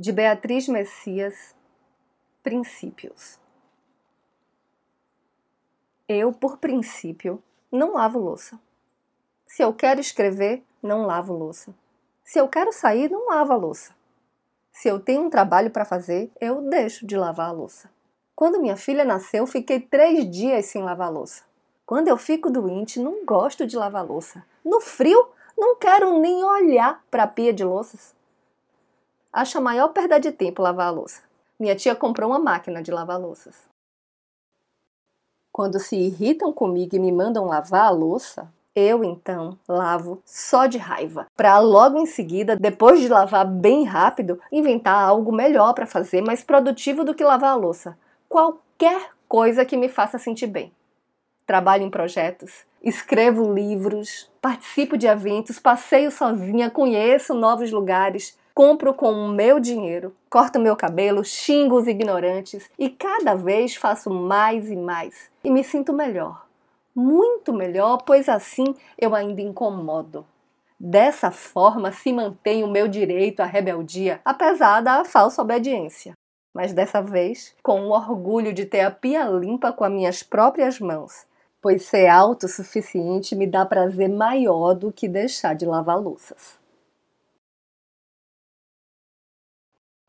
de Beatriz Messias, Princípios. Eu, por princípio, não lavo louça. Se eu quero escrever, não lavo louça. Se eu quero sair, não lavo a louça. Se eu tenho um trabalho para fazer, eu deixo de lavar a louça. Quando minha filha nasceu, fiquei três dias sem lavar louça. Quando eu fico doente, não gosto de lavar louça. No frio, não quero nem olhar para a pia de louças. Acho a maior perda de tempo lavar a louça. Minha tia comprou uma máquina de lavar louças. Quando se irritam comigo e me mandam lavar a louça, eu então lavo só de raiva, para logo em seguida, depois de lavar bem rápido, inventar algo melhor para fazer, mais produtivo do que lavar a louça. Qualquer coisa que me faça sentir bem. Trabalho em projetos, escrevo livros, participo de eventos, passeio sozinha, conheço novos lugares, compro com o meu dinheiro, corto meu cabelo, xingo os ignorantes e cada vez faço mais e mais e me sinto melhor. Muito melhor, pois assim eu ainda incomodo. Dessa forma se mantém o meu direito à rebeldia, apesar da falsa obediência. Mas dessa vez, com o orgulho de ter a pia limpa com as minhas próprias mãos, pois ser autossuficiente me dá prazer maior do que deixar de lavar louças.